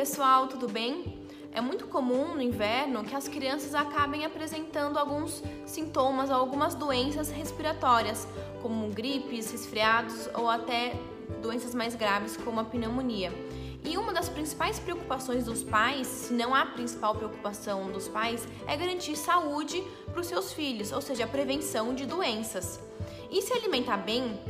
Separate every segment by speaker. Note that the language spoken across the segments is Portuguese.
Speaker 1: pessoal, tudo bem? É muito comum no inverno que as crianças acabem apresentando alguns sintomas ou algumas doenças respiratórias, como gripes, resfriados ou até doenças mais graves como a pneumonia. E uma das principais preocupações dos pais, se não a principal preocupação dos pais, é garantir saúde para os seus filhos, ou seja, a prevenção de doenças. E se alimentar bem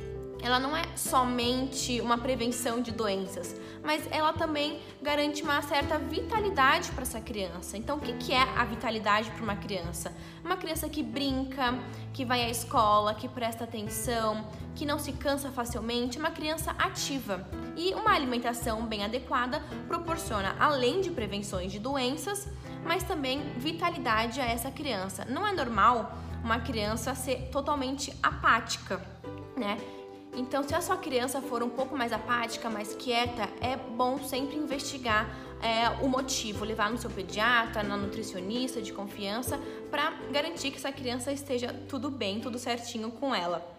Speaker 1: ela não é somente uma prevenção de doenças, mas ela também garante uma certa vitalidade para essa criança. Então, o que é a vitalidade para uma criança? Uma criança que brinca, que vai à escola, que presta atenção, que não se cansa facilmente, uma criança ativa. E uma alimentação bem adequada proporciona, além de prevenções de doenças, mas também vitalidade a essa criança. Não é normal uma criança ser totalmente apática, né? Então, se a sua criança for um pouco mais apática, mais quieta, é bom sempre investigar é, o motivo, levar no seu pediatra, na nutricionista de confiança, para garantir que essa criança esteja tudo bem, tudo certinho com ela.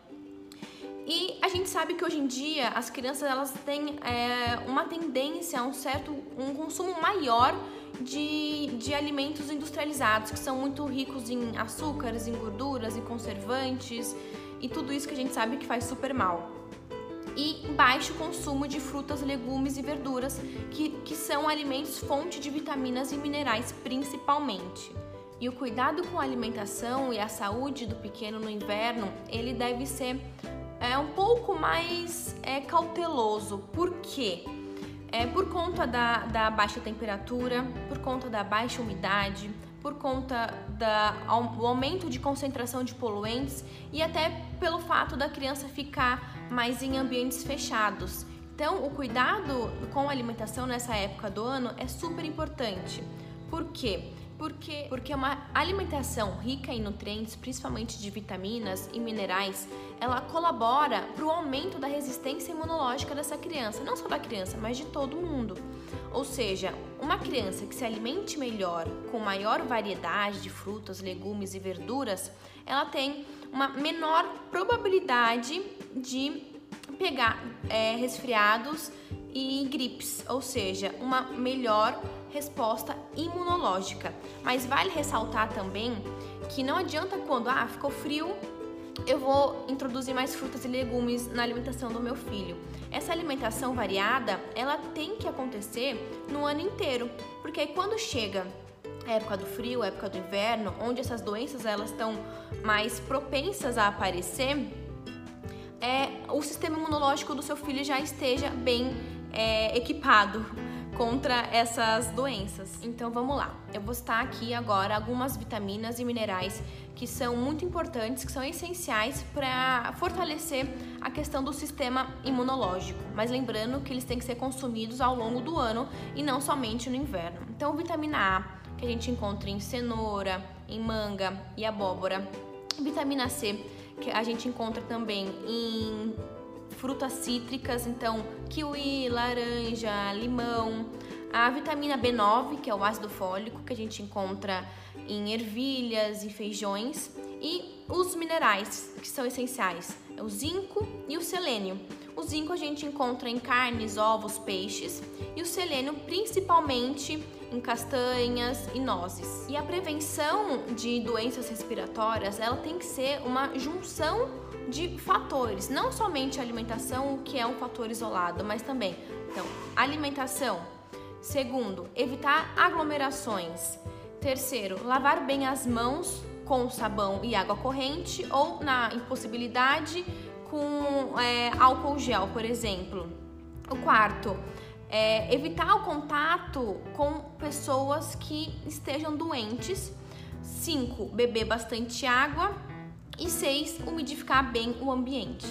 Speaker 1: E a gente sabe que hoje em dia as crianças elas têm é, uma tendência a um certo um consumo maior de, de alimentos industrializados, que são muito ricos em açúcares, em gorduras, em conservantes e tudo isso que a gente sabe que faz super mal. E baixo consumo de frutas, legumes e verduras, que, que são alimentos fonte de vitaminas e minerais principalmente. E o cuidado com a alimentação e a saúde do pequeno no inverno, ele deve ser é, um pouco mais é, cauteloso. Por quê? É, por conta da, da baixa temperatura, por conta da baixa umidade, por conta do aumento de concentração de poluentes e até pelo fato da criança ficar mais em ambientes fechados. Então, o cuidado com a alimentação nessa época do ano é super importante. Por quê? Porque, porque uma alimentação rica em nutrientes, principalmente de vitaminas e minerais, ela colabora para o aumento da resistência imunológica dessa criança, não só da criança, mas de todo mundo. Ou seja, uma criança que se alimente melhor, com maior variedade de frutas, legumes e verduras, ela tem uma menor probabilidade de pegar é, resfriados e gripes, ou seja, uma melhor resposta imunológica. Mas vale ressaltar também que não adianta quando ah, ficou frio, eu vou introduzir mais frutas e legumes na alimentação do meu filho. Essa alimentação variada, ela tem que acontecer no ano inteiro, porque aí quando chega a época do frio, a época do inverno, onde essas doenças elas estão mais propensas a aparecer, é, o sistema imunológico do seu filho já esteja bem é, equipado contra essas doenças. Então vamos lá. Eu vou citar aqui agora algumas vitaminas e minerais que são muito importantes, que são essenciais para fortalecer a questão do sistema imunológico. Mas lembrando que eles têm que ser consumidos ao longo do ano e não somente no inverno. Então, vitamina A, que a gente encontra em cenoura, em manga e abóbora. Vitamina C, que a gente encontra também em frutas cítricas, então kiwi, laranja, limão, a vitamina B9, que é o ácido fólico, que a gente encontra em ervilhas e feijões, e os minerais, que são essenciais, é o zinco e o selênio. O zinco a gente encontra em carnes, ovos, peixes, e o selênio principalmente em castanhas e nozes. E a prevenção de doenças respiratórias, ela tem que ser uma junção de fatores, não somente a alimentação, que é um fator isolado, mas também, então, alimentação. Segundo, evitar aglomerações. Terceiro, lavar bem as mãos com sabão e água corrente ou, na impossibilidade, com é, álcool gel, por exemplo. O quarto, é, evitar o contato com pessoas que estejam doentes. Cinco, beber bastante água. E seis, umidificar bem o ambiente.